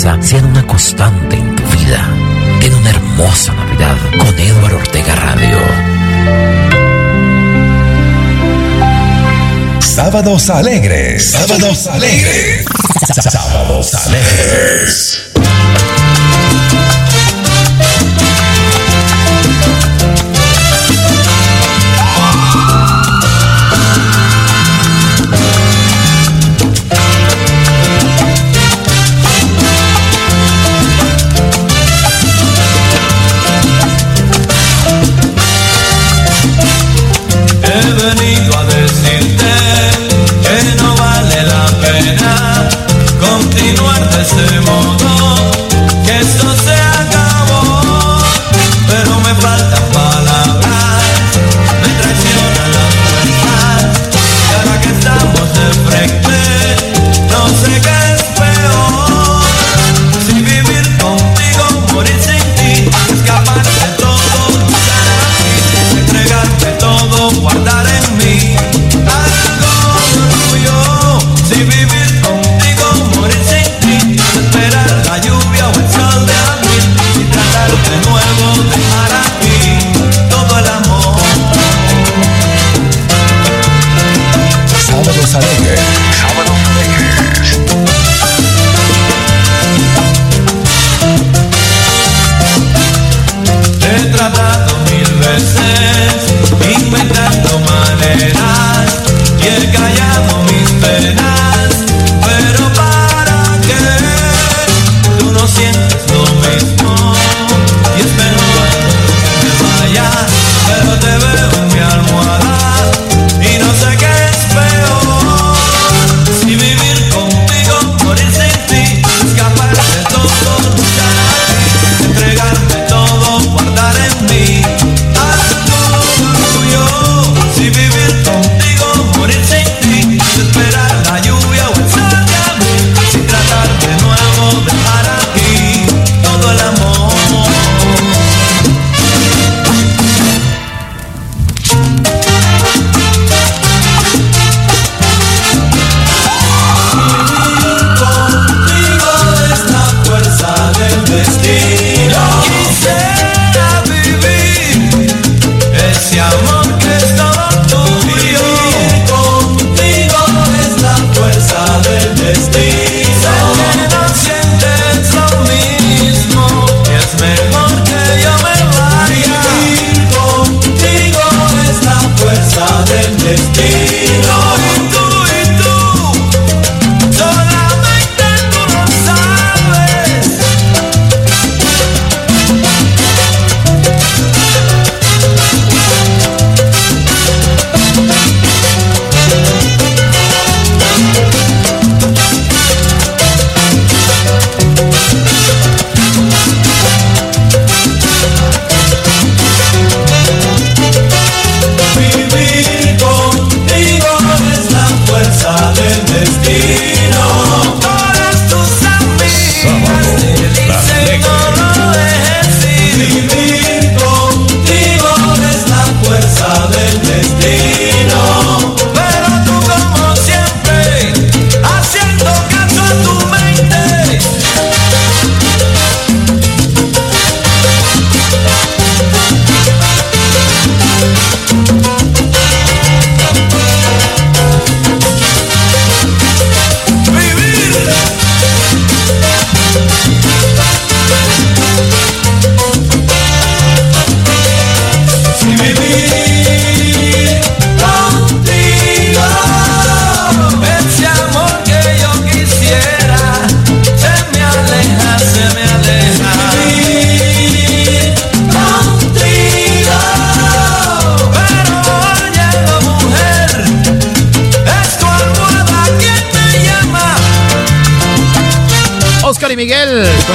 sean una constante en tu vida. Ten una hermosa Navidad con Eduardo Ortega Radio. Sábados alegres. Sábados alegres. Sábados alegres.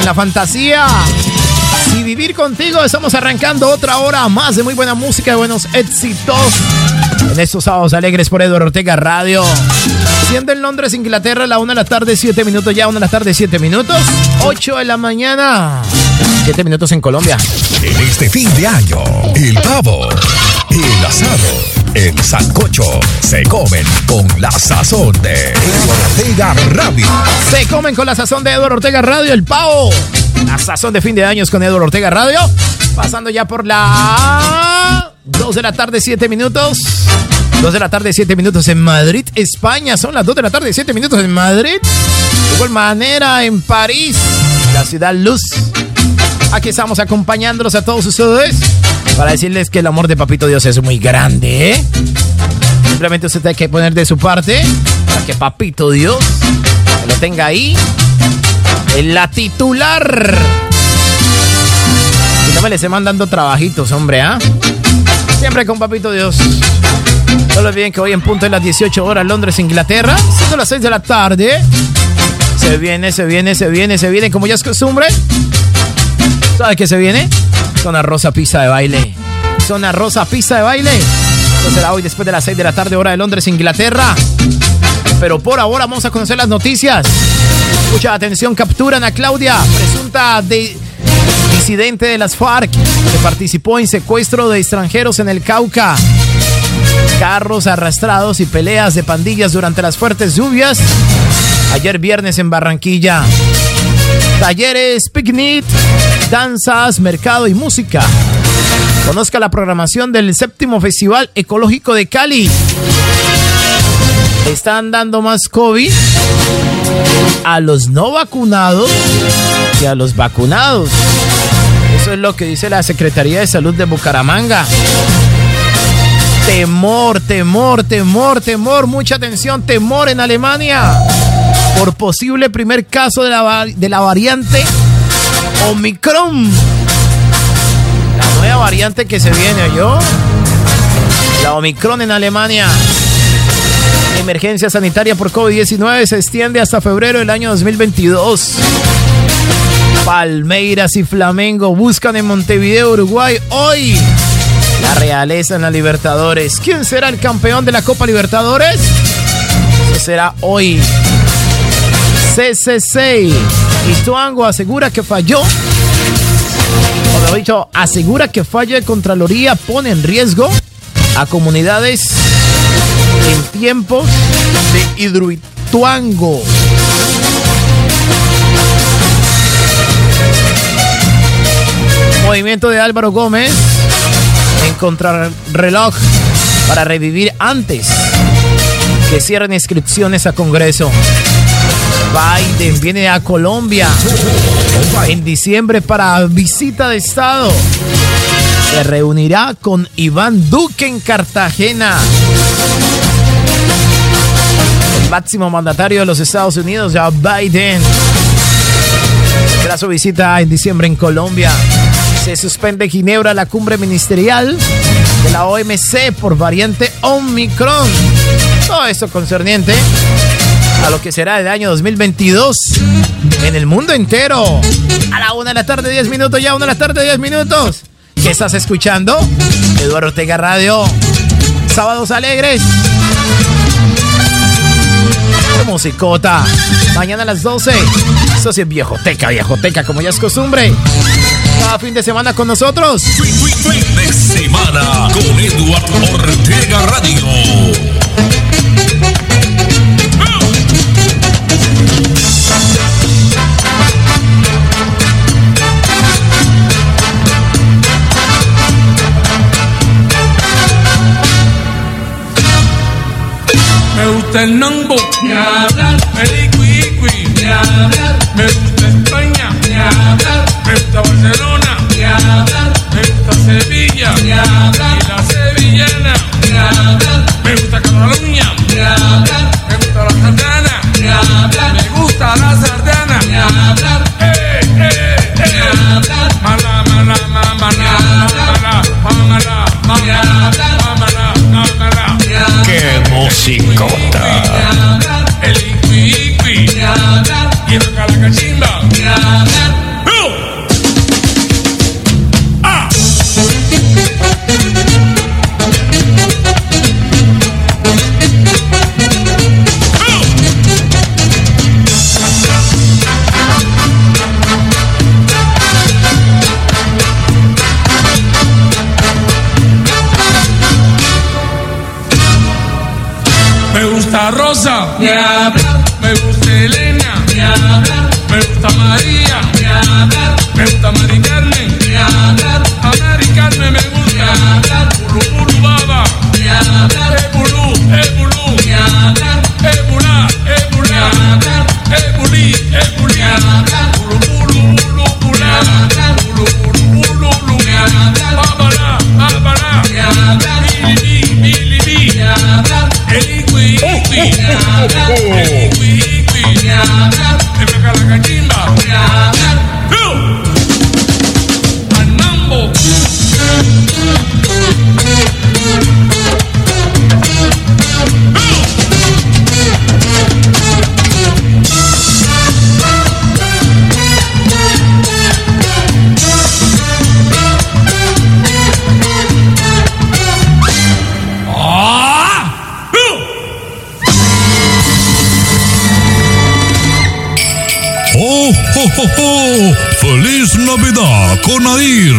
La fantasía. Y vivir contigo, estamos arrancando otra hora más de muy buena música, de buenos éxitos. En estos sábados alegres por Eduardo Ortega Radio. Siendo en Londres, Inglaterra, la una de la tarde, siete minutos ya, una de la tarde, siete minutos. 8 de la mañana. Siete minutos en Colombia. En este fin de año, el pavo, el asado, el sancocho se comen con la sazón de Eduardo Ortega Radio. Se comen con la sazón de Eduardo Ortega Radio, el pavo. La sazón de fin de años con Eduardo Ortega Radio. Pasando ya por la 2 de la tarde, 7 minutos. 2 de la tarde, 7 minutos en Madrid, España. Son las 2 de la tarde, 7 minutos en Madrid. De igual manera en París, la ciudad luz. Aquí estamos acompañándolos a todos ustedes para decirles que el amor de Papito Dios es muy grande. ¿eh? Simplemente usted tiene que poner de su parte para que Papito Dios lo tenga ahí en la titular. Y no me les esté mandando trabajitos, hombre, ¿ah? Siempre con Papito Dios. No lo olviden que hoy en punto de las 18 horas Londres, Inglaterra, siendo las 6 de la tarde. Se viene, se viene, se viene, se viene, como ya es costumbre. ¿Sabe qué se viene? Zona Rosa Pista de Baile. Zona Rosa Pista de Baile. Esto será hoy después de las 6 de la tarde, hora de Londres, Inglaterra. Pero por ahora vamos a conocer las noticias. Mucha atención, capturan a Claudia, presunta de disidente de las FARC, que participó en secuestro de extranjeros en el Cauca. Carros arrastrados y peleas de pandillas durante las fuertes lluvias. Ayer viernes en Barranquilla. Talleres, picnic, danzas, mercado y música. Conozca la programación del séptimo Festival Ecológico de Cali. Están dando más COVID a los no vacunados que a los vacunados. Eso es lo que dice la Secretaría de Salud de Bucaramanga. Temor, temor, temor, temor, mucha atención, temor en Alemania por posible primer caso de la, de la variante Omicron. La nueva variante que se viene, yo. La Omicron en Alemania. Emergencia sanitaria por COVID-19 se extiende hasta febrero del año 2022. Palmeiras y Flamengo buscan en Montevideo, Uruguay, hoy la realeza en la Libertadores. ¿Quién será el campeón de la Copa Libertadores? Será hoy. CCC. Ituango asegura que falló. O mejor dicho, asegura que falla de Contraloría pone en riesgo a comunidades en tiempos de Hidroituango. Movimiento de Álvaro Gómez en contrarreloj para revivir antes que cierren inscripciones a Congreso. Biden viene a Colombia en diciembre para visita de Estado. Se reunirá con Iván Duque en Cartagena. El máximo mandatario de los Estados Unidos, ya Biden. Será su visita en diciembre en Colombia. Se suspende Ginebra la cumbre ministerial de la OMC por variante Omicron. Todo esto concerniente a lo que será el año 2022 en el mundo entero. A la una de la tarde, 10 minutos, ya una de la tarde, 10 minutos. ¿Qué estás escuchando? Eduardo Ortega Radio. Sábados alegres. Musicota. Mañana a las 12. Eso sí es viejoteca, viejoteca, como ya es costumbre. Cada fin de semana con nosotros. Fin de semana con Eduardo Ortega Radio. Gusta el ni hablar, ni hablar, me gusta España, ni hablar, me gusta Barcelona, ni hablar, me gusta Sevilla, ni hablar, y la sevillana, ni hablar, me gusta Cataluña, ni hablar, me gusta la sardana, me gusta la sardana, ni hablar, eh, eh, eh, mala, mala, mala, mala, mala, ¡Qué musicota! el Nadir.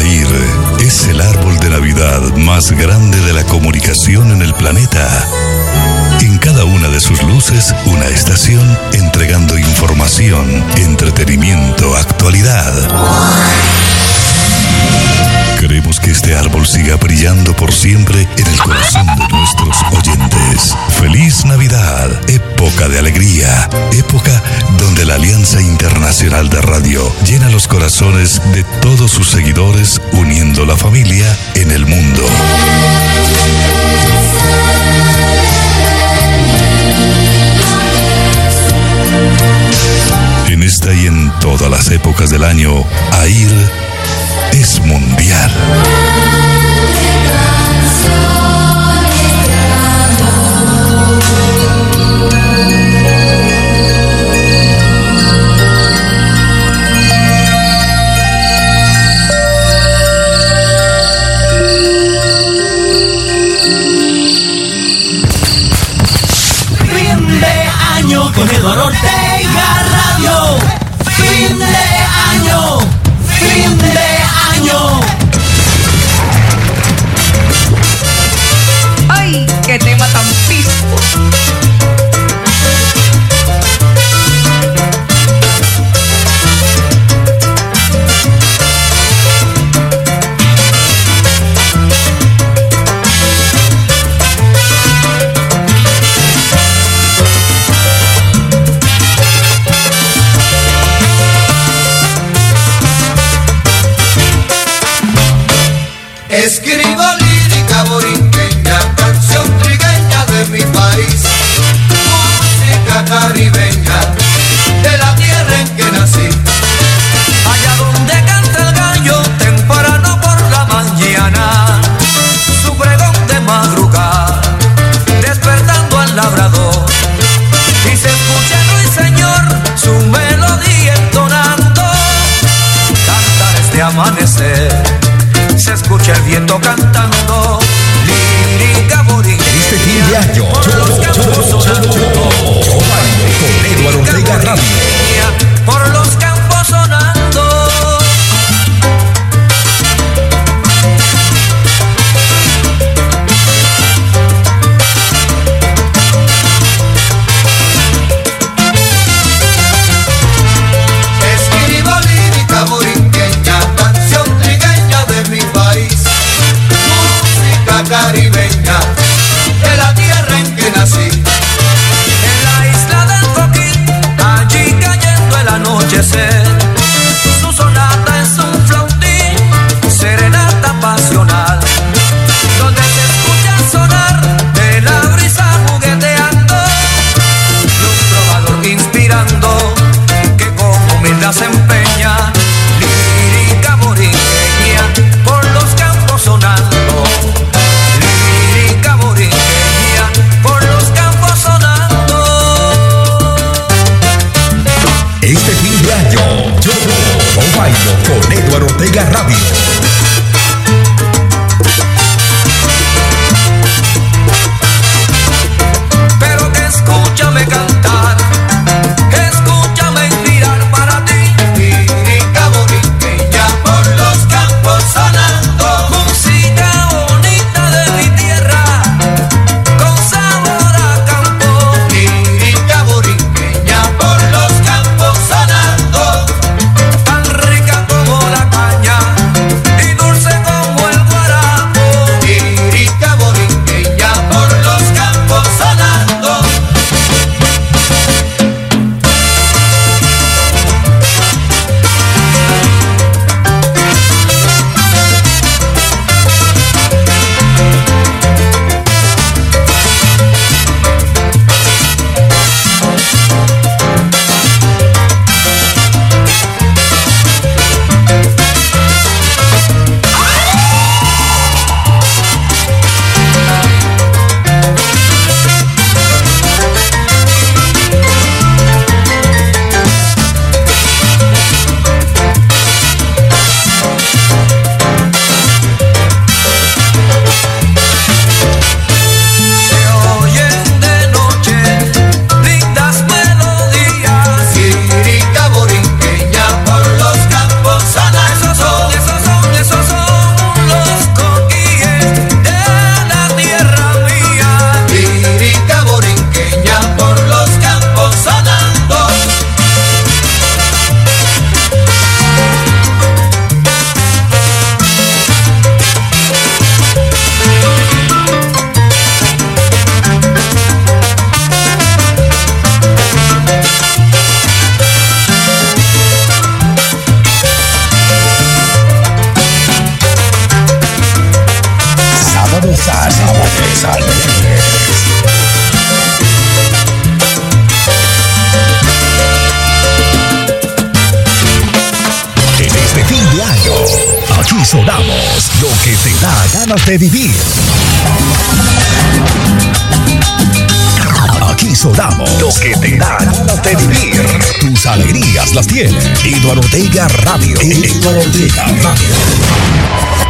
Air es el árbol de Navidad más grande de la comunicación en el planeta. En cada una de sus luces, una estación entregando información, entretenimiento, actualidad. Queremos que este árbol siga brillando por siempre en el corazón de nuestros oyentes. Feliz Navidad, época de alegría, época donde la Alianza Internacional de Radio llena los corazones de todos sus seguidores uniendo la familia en el mundo. En esta y en todas las épocas del año, AIR es mundial.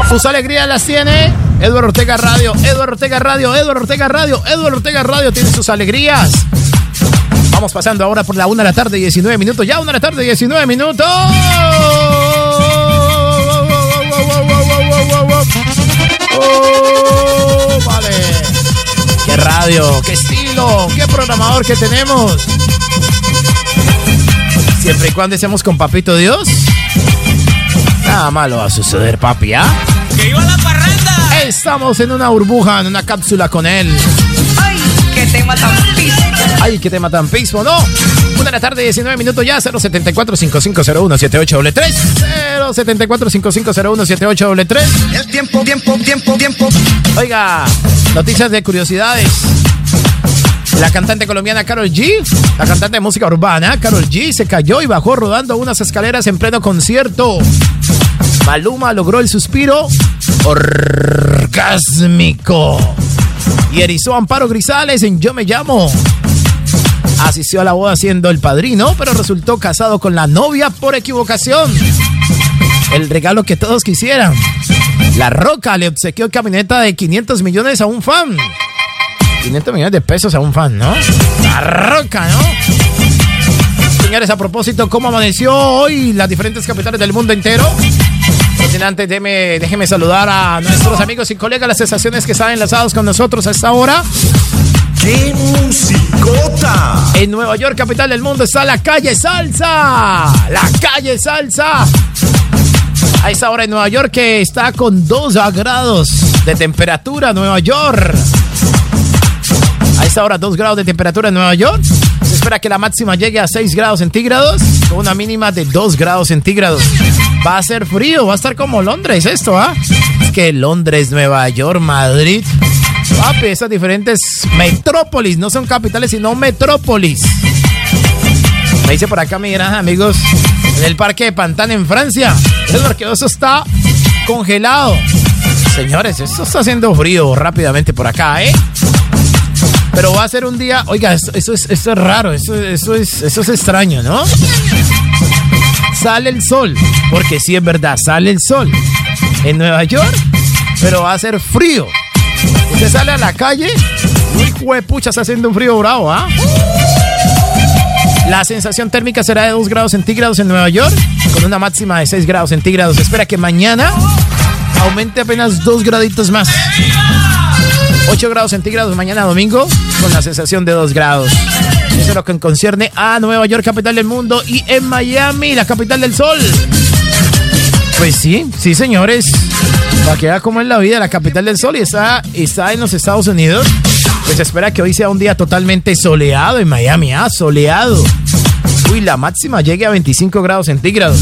Sus alegrías las tiene Eduardo Ortega Radio, Eduardo Ortega Radio, Eduardo Ortega Radio, Eduardo Ortega Radio tiene sus alegrías. Vamos pasando ahora por la 1 de la tarde, 19 minutos. Ya 1 de la tarde, 19 minutos. Oh, vale. Qué radio, qué estilo, qué programador que tenemos. Siempre y cuando estemos con Papito Dios, nada malo va a suceder, papi, ¿ah? ¡Que iba la parranda! Estamos en una burbuja, en una cápsula con él. ¡Ay, qué tema tan pis! Ay, qué tema tan pismo, ¿no? Una de la tarde, 19 minutos ya, 074 5501 78 074 5501 78 El tiempo, tiempo, tiempo, tiempo. Oiga, noticias de curiosidades. La cantante colombiana Carol G, la cantante de música urbana, Carol G, se cayó y bajó rodando unas escaleras en pleno concierto. Maluma logró el suspiro orgásmico y erizó Amparo Grisales en Yo Me Llamo. Asistió a la boda siendo el padrino, pero resultó casado con la novia por equivocación. El regalo que todos quisieran. La Roca le obsequió camioneta de 500 millones a un fan. 500 millones de pesos a un fan, ¿no? La Roca, ¿no? Señores, a propósito, ¿cómo amaneció hoy las diferentes capitales del mundo entero? Sin antes, déjeme, déjeme saludar a nuestros amigos y colegas, las estaciones que están enlazados con nosotros a esta hora. ¡Qué musicota! En Nueva York, capital del mundo, está la calle Salsa. La calle Salsa. A esta hora en Nueva York que está con 2 grados de temperatura, Nueva York. A esta hora 2 grados de temperatura en Nueva York. Se espera que la máxima llegue a 6 grados centígrados con una mínima de 2 grados centígrados. Va a ser frío, va a estar como Londres esto, ¿ah? Es que Londres, Nueva York, Madrid. Papi, esas diferentes metrópolis, no son capitales, sino metrópolis. Me dice por acá mi gran amigos en el parque de Pantán en Francia. Es porque eso está congelado. Señores, eso está haciendo frío rápidamente por acá, ¿eh? Pero va a ser un día, oiga, eso, eso es, eso es raro, eso, eso, es, eso es extraño, ¿no? Sale el sol, porque sí es verdad, sale el sol en Nueva York, pero va a ser frío. Usted sale a la calle, uy, juepucha, está haciendo un frío bravo, ¿ah? La sensación térmica será de 2 grados centígrados en Nueva York, con una máxima de 6 grados centígrados. Espera que mañana aumente apenas 2 graditos más. 8 grados centígrados mañana domingo, con la sensación de 2 grados. Lo que concierne a Nueva York, capital del mundo, y en Miami, la capital del sol. Pues sí, sí, señores. Para que vea cómo es la vida, la capital del sol y está, está en los Estados Unidos. Pues se espera que hoy sea un día totalmente soleado en Miami, ah, soleado. Uy, la máxima llegue a 25 grados centígrados.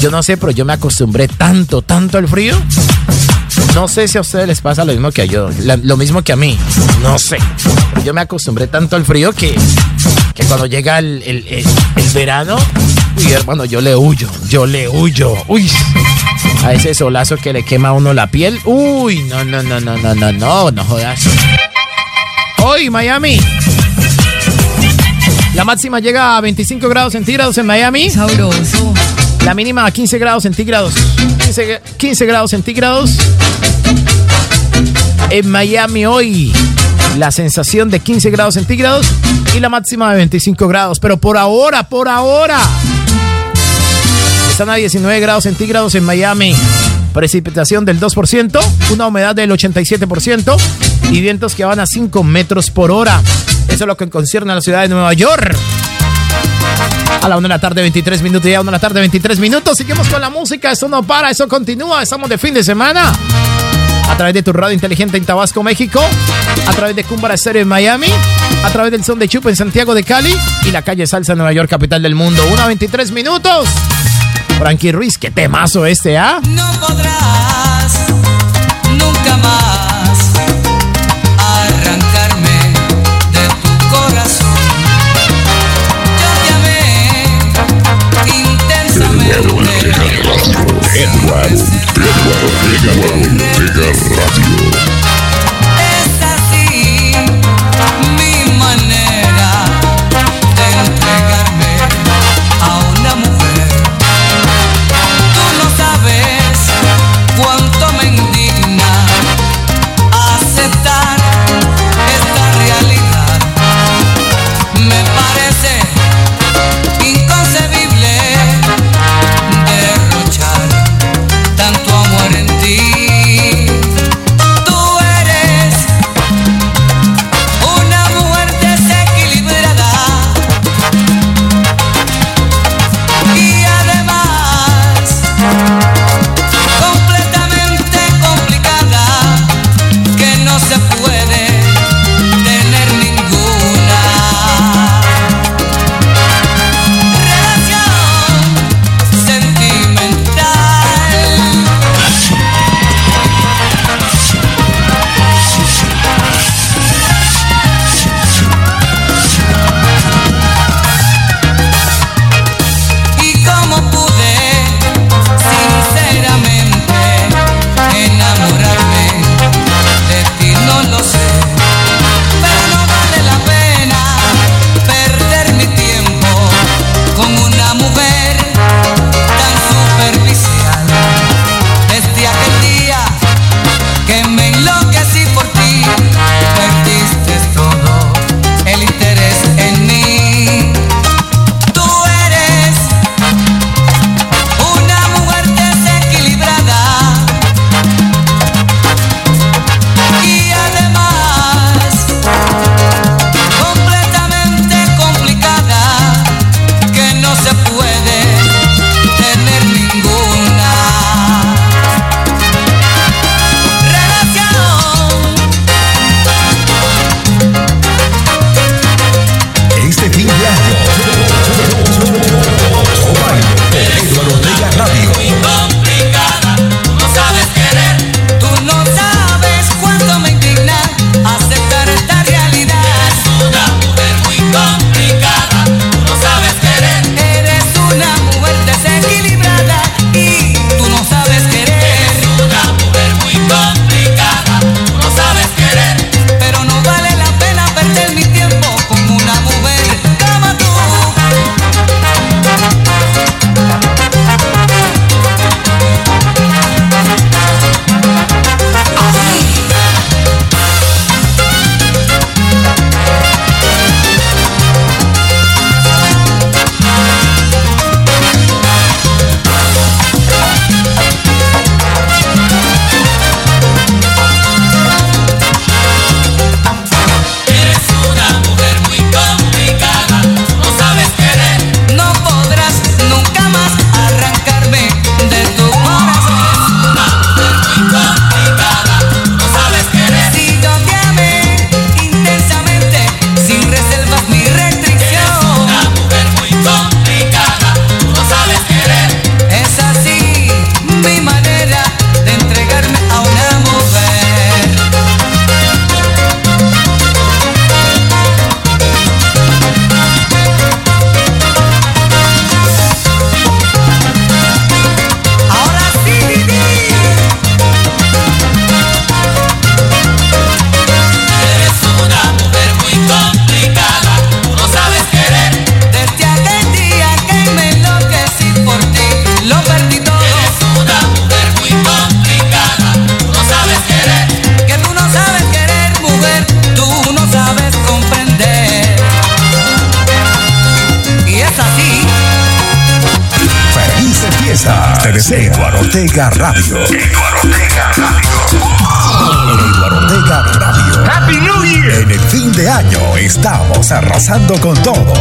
Yo no sé, pero yo me acostumbré tanto, tanto al frío. No sé si a ustedes les pasa lo mismo que a yo, lo mismo que a mí. No sé. Pero yo me acostumbré tanto al frío que, que cuando llega el, el- el- el verano, uy, hermano, yo le huyo, yo le huyo. Uy, a ese solazo que le quema a uno la piel. Uy, no, no, no, no, no, no, no, no jodas. Hoy, Miami. La máxima llega a 25 grados centígrados en Miami. Sabroso. La mínima a 15 grados centígrados. 15, 15 grados centígrados. En Miami hoy. La sensación de 15 grados centígrados y la máxima de 25 grados. Pero por ahora, por ahora. Están a 19 grados centígrados en Miami. Precipitación del 2%, una humedad del 87% y vientos que van a 5 metros por hora. Eso es lo que concierne a la ciudad de Nueva York. A la 1 de la tarde, 23 minutos. Ya 1 de la tarde, 23 minutos. Seguimos con la música. Eso no para, eso continúa. Estamos de fin de semana. A través de tu radio inteligente en Tabasco, México. A través de Cumbara Estéreo en Miami. A través del Son de Chupa en Santiago de Cali. Y la calle Salsa en Nueva York, capital del mundo. 1 a 23 minutos. Frankie Ruiz, qué temazo este, ¿ah? No podrás nunca más Edward, Edward, Edward, Ortega Radio. Es así, mi manera. Estamos arrasando con todo.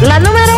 La número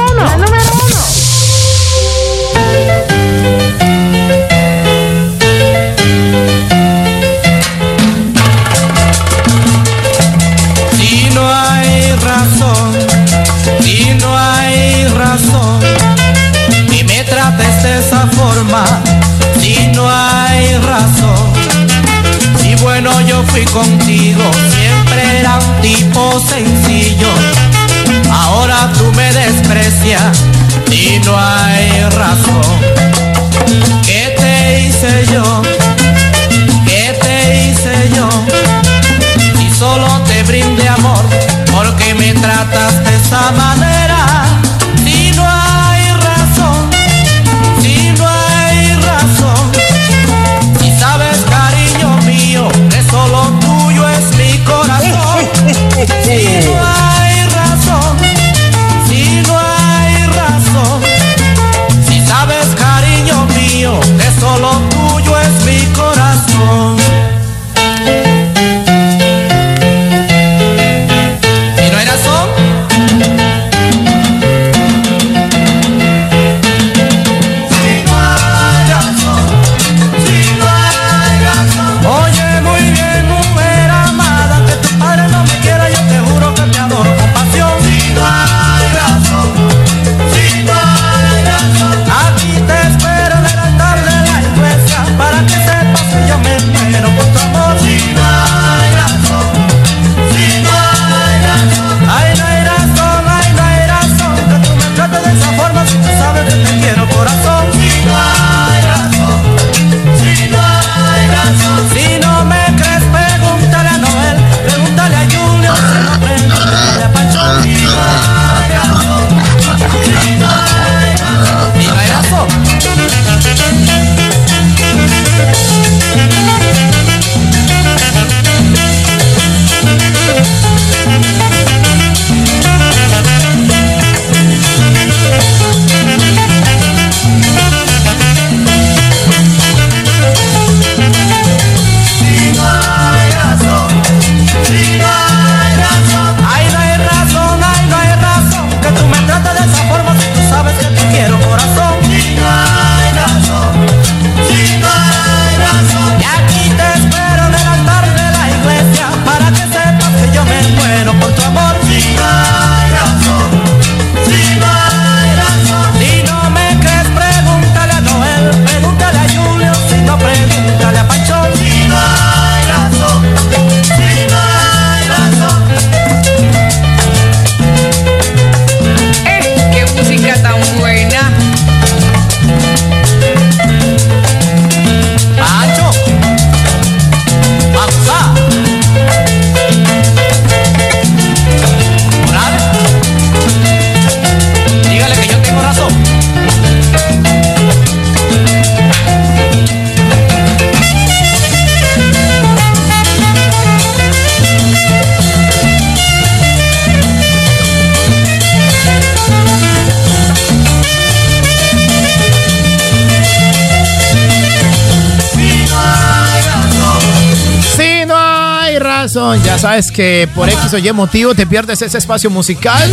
ya sabes que por X o Y motivo te pierdes ese espacio musical.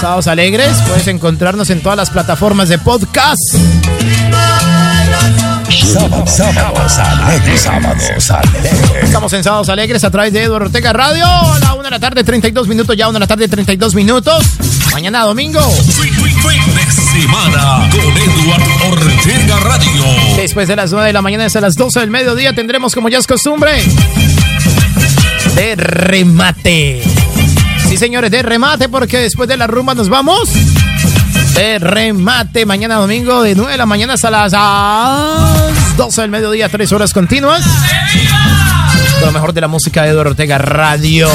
Sábados Alegres, puedes encontrarnos en todas las plataformas de podcast. Sábado, sábados alegres. Sábados alegres. Estamos en Sábados Alegres a través de Eduardo Ortega Radio. A la una de la tarde, 32 minutos. Ya una de la tarde, 32 minutos. Mañana domingo. Fin de semana con Edward Ortega Radio. Después de las 9 de la mañana hasta las 12 del mediodía tendremos, como ya es costumbre, de remate. Sí, señores, de remate, porque después de la rumba nos vamos. De remate, mañana domingo, de 9 de la mañana hasta las ah, 12 del mediodía, 3 horas continuas. Con lo mejor de la música de Eduardo Ortega Radio.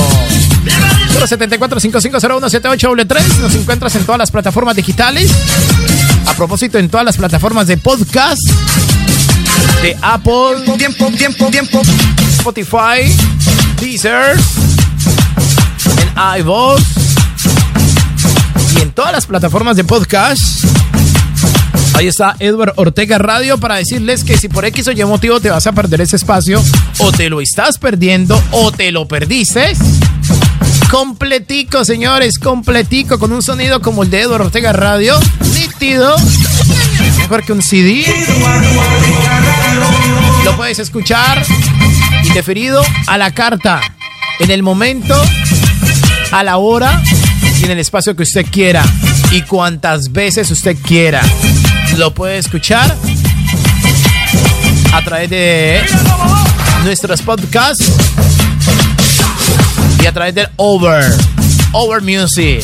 074 5501 78 Nos encuentras en todas las plataformas digitales. A propósito, en todas las plataformas de podcast de Apple, Tiempo, tiempo, tiempo. Spotify, Deezer, en iVoox y en todas las plataformas de podcast. Ahí está Edward Ortega Radio para decirles que si por X o Y motivo te vas a perder ese espacio, o te lo estás perdiendo, o te lo perdiste. Completico, señores, completico, con un sonido como el de Edward Ortega Radio, nítido, mejor que un CD. Lo puedes escuchar indeferido a la carta, en el momento, a la hora y en el espacio que usted quiera y cuantas veces usted quiera. Lo puede escuchar a través de nuestros podcasts y a través del Over, Over Music.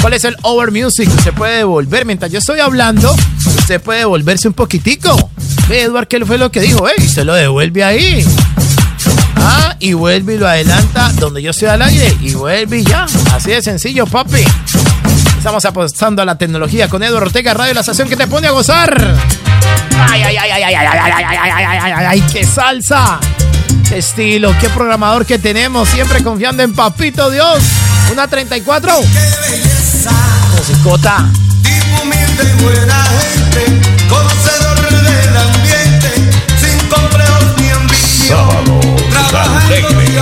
¿Cuál es el Over Music? Usted puede devolver, mientras yo estoy hablando, usted puede devolverse un poquitico Ve, Edward, ¿qué fue lo que dijo? Ey, se lo devuelve ahí. Ah, y vuelve y lo adelanta donde yo estoy al aire. Y vuelve y ya. Así de sencillo, papi. Estamos apostando a la tecnología con Edward Ortega Radio, la estación que te pone a gozar. Ay, ay, ay, ay, ay, ay, ay, ay, ay, ay, ay, ay, ay, qué salsa. Qué estilo, qué programador que tenemos, siempre confiando en Papito Dios. Una 34. Qué belleza. Musicota. Tipo humilde y buena gente, ambiente, sin complejos ni ambición. Trabajando y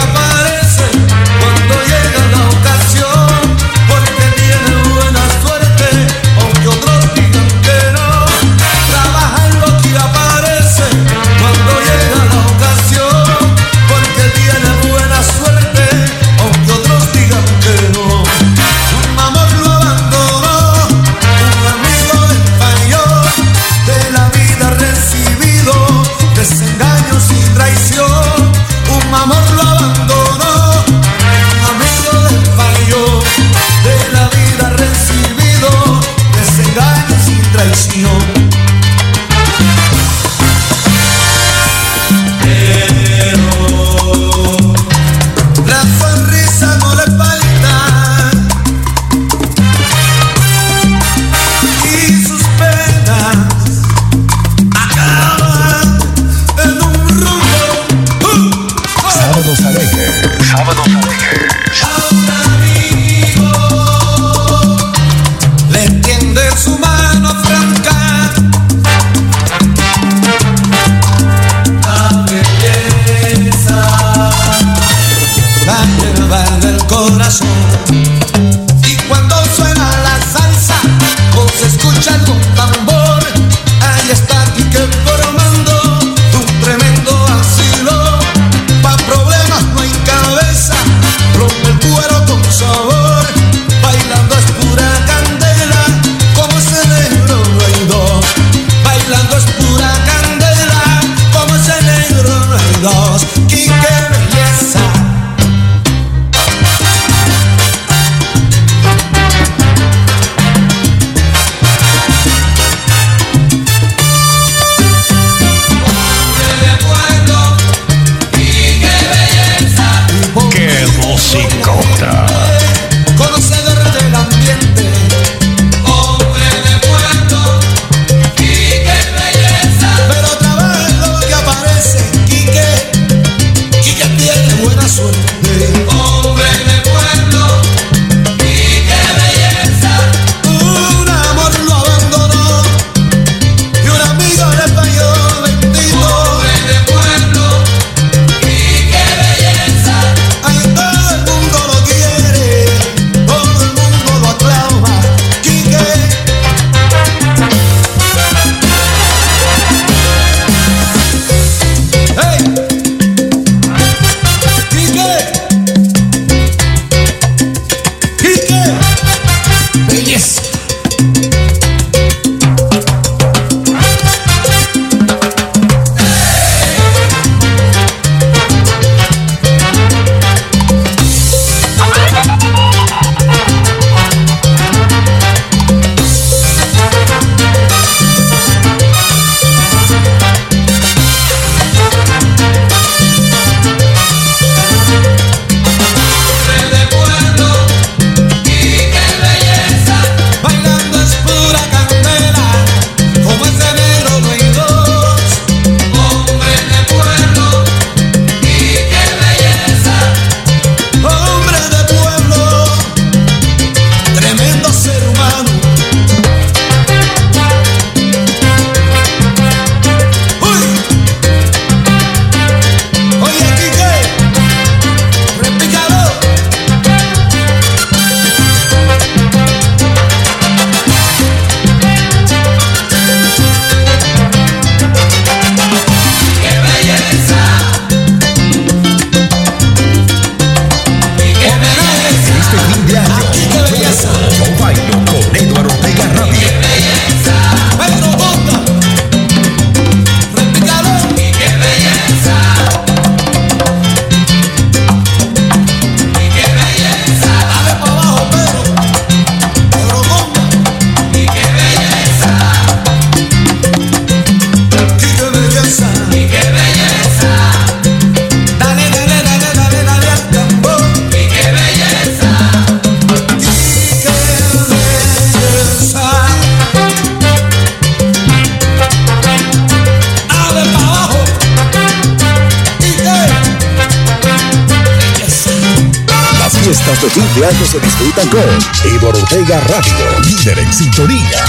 tu cumpleaños se disfruta con Ivor Ortega Radio, líder en sintonía.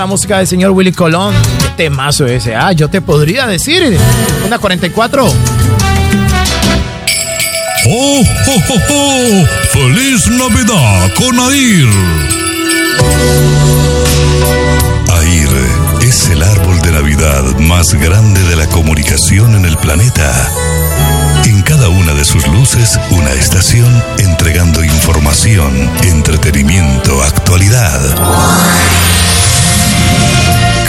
La música del señor Willy Colón. Qué temazo ese. Ah, yo te podría decir. Una 44. ¡Oh, oh, oh, oh! ¡Feliz Navidad con Air! Air es el árbol de Navidad más grande de la comunicación en el planeta. En cada una de sus luces, una estación entregando información, entretenimiento, actualidad.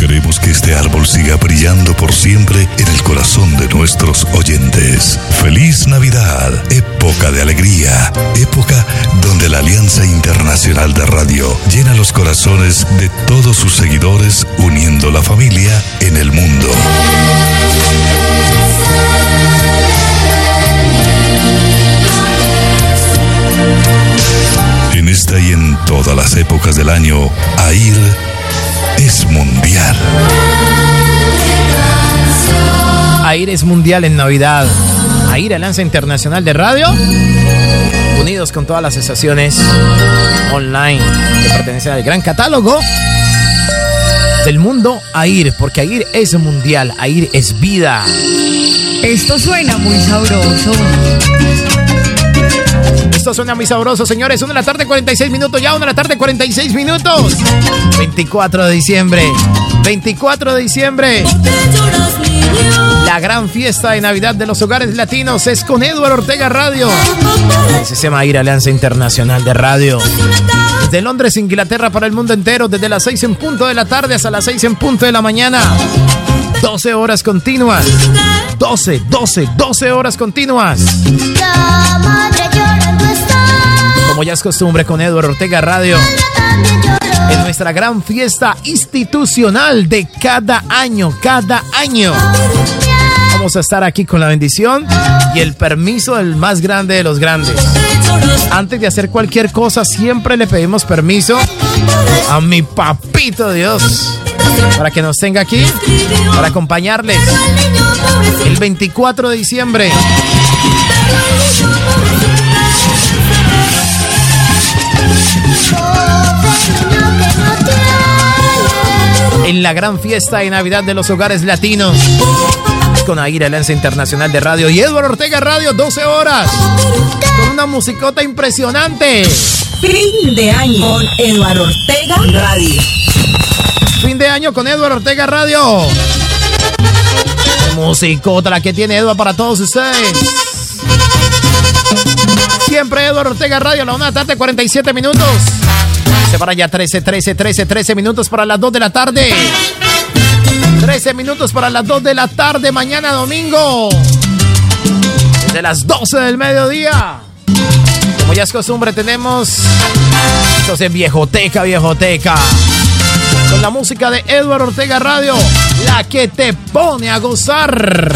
Queremos que este árbol siga brillando por siempre en el corazón de nuestros oyentes. Feliz Navidad, época de alegría, época donde la Alianza Internacional de Radio llena los corazones de todos sus seguidores uniendo la familia en el mundo. En esta y en todas las épocas del año, AIR es mundial. AIR es mundial en Navidad. AIR, Alianza Internacional de Radio. Unidos con todas las estaciones online que pertenecen al gran catálogo del mundo AIR, porque AIR es mundial, AIR es vida. Esto suena muy sabroso. Esto suena muy sabroso, señores. Una de la tarde, 46 minutos. Ya, una de la tarde, 46 minutos. 24 de diciembre. 24 de diciembre. La gran fiesta de Navidad de los hogares latinos es con Eduardo Ortega Radio. El sistema IR Alianza Internacional de Radio. Desde Londres, Inglaterra, para el mundo entero. Desde las 6 en punto de la tarde hasta las 6 en punto de la mañana. 12 horas continuas. 12, 12, 12 horas continuas. Como ya es costumbre con Eduardo Ortega Radio. En nuestra gran fiesta institucional de cada año, cada año. Vamos a estar aquí con la bendición y el permiso del más grande de los grandes. Antes de hacer cualquier cosa, siempre le pedimos permiso a mi papito Dios para que nos tenga aquí, para acompañarles el 24 de diciembre. En la gran fiesta de Navidad de los hogares latinos. Con Aira Alianza Internacional de Radio y Eduardo Ortega Radio, 12 horas. Con una musicota impresionante. Fin de año con Eduardo Ortega Radio. Fin de año con Eduardo Ortega Radio. Musicota la que tiene Eduardo para todos ustedes. Siempre Eduardo Ortega Radio, la una tarde, 47 minutos. Se para ya 13, 13, 13, 13 minutos para las 2 de la tarde. 13 minutos para las 2 de la tarde, mañana domingo. Desde las 12 del mediodía. Como ya es costumbre, tenemos. Esto es en Viejoteca, Viejoteca. Con la música de Eduardo Ortega Radio, la que te pone a gozar.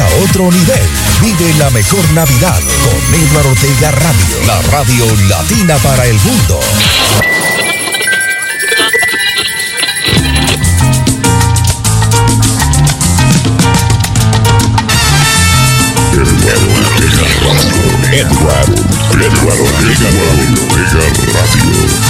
A otro nivel. Vive la mejor Navidad con Eduardo Ortega Radio, la radio latina para el mundo. Eduardo, Eduardo Ortega Radio.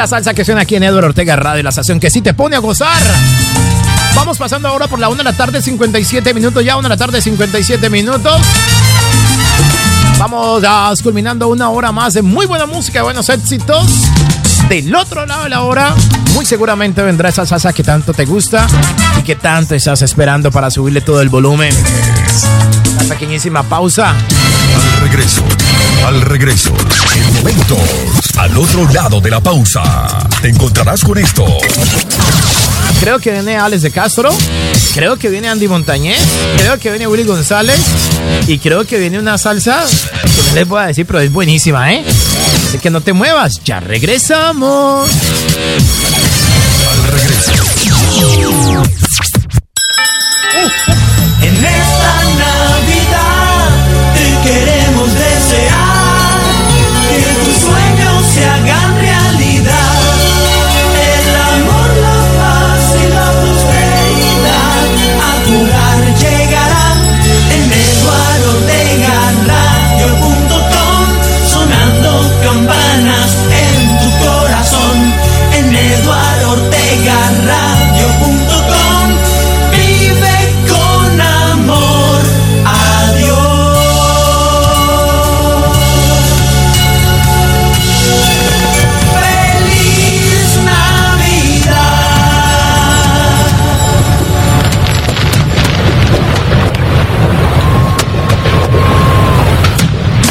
La salsa que suena aquí en Eduardo Ortega Radio, la estación que sí te pone a gozar. Vamos pasando ahora por la 1 de la tarde, 57 minutos, ya 1 de la tarde, 57 minutos. Vamos ya culminando una hora más de muy buena música, buenos éxitos. Del otro lado de la hora, muy seguramente vendrá esa salsa que tanto te gusta y que tanto estás esperando para subirle todo el volumen. Una pequeñísima pausa. Al regreso, al regreso, en momentos, al otro lado de la pausa, te encontrarás con esto. Creo que viene Alex de Castro, creo que viene Andy Montañez, creo que viene Willy González y creo que viene una salsa que no les voy a decir, pero es buenísima, ¿eh? Así que no te muevas, ya regresamos. Al regreso. En esta Navidad te queremos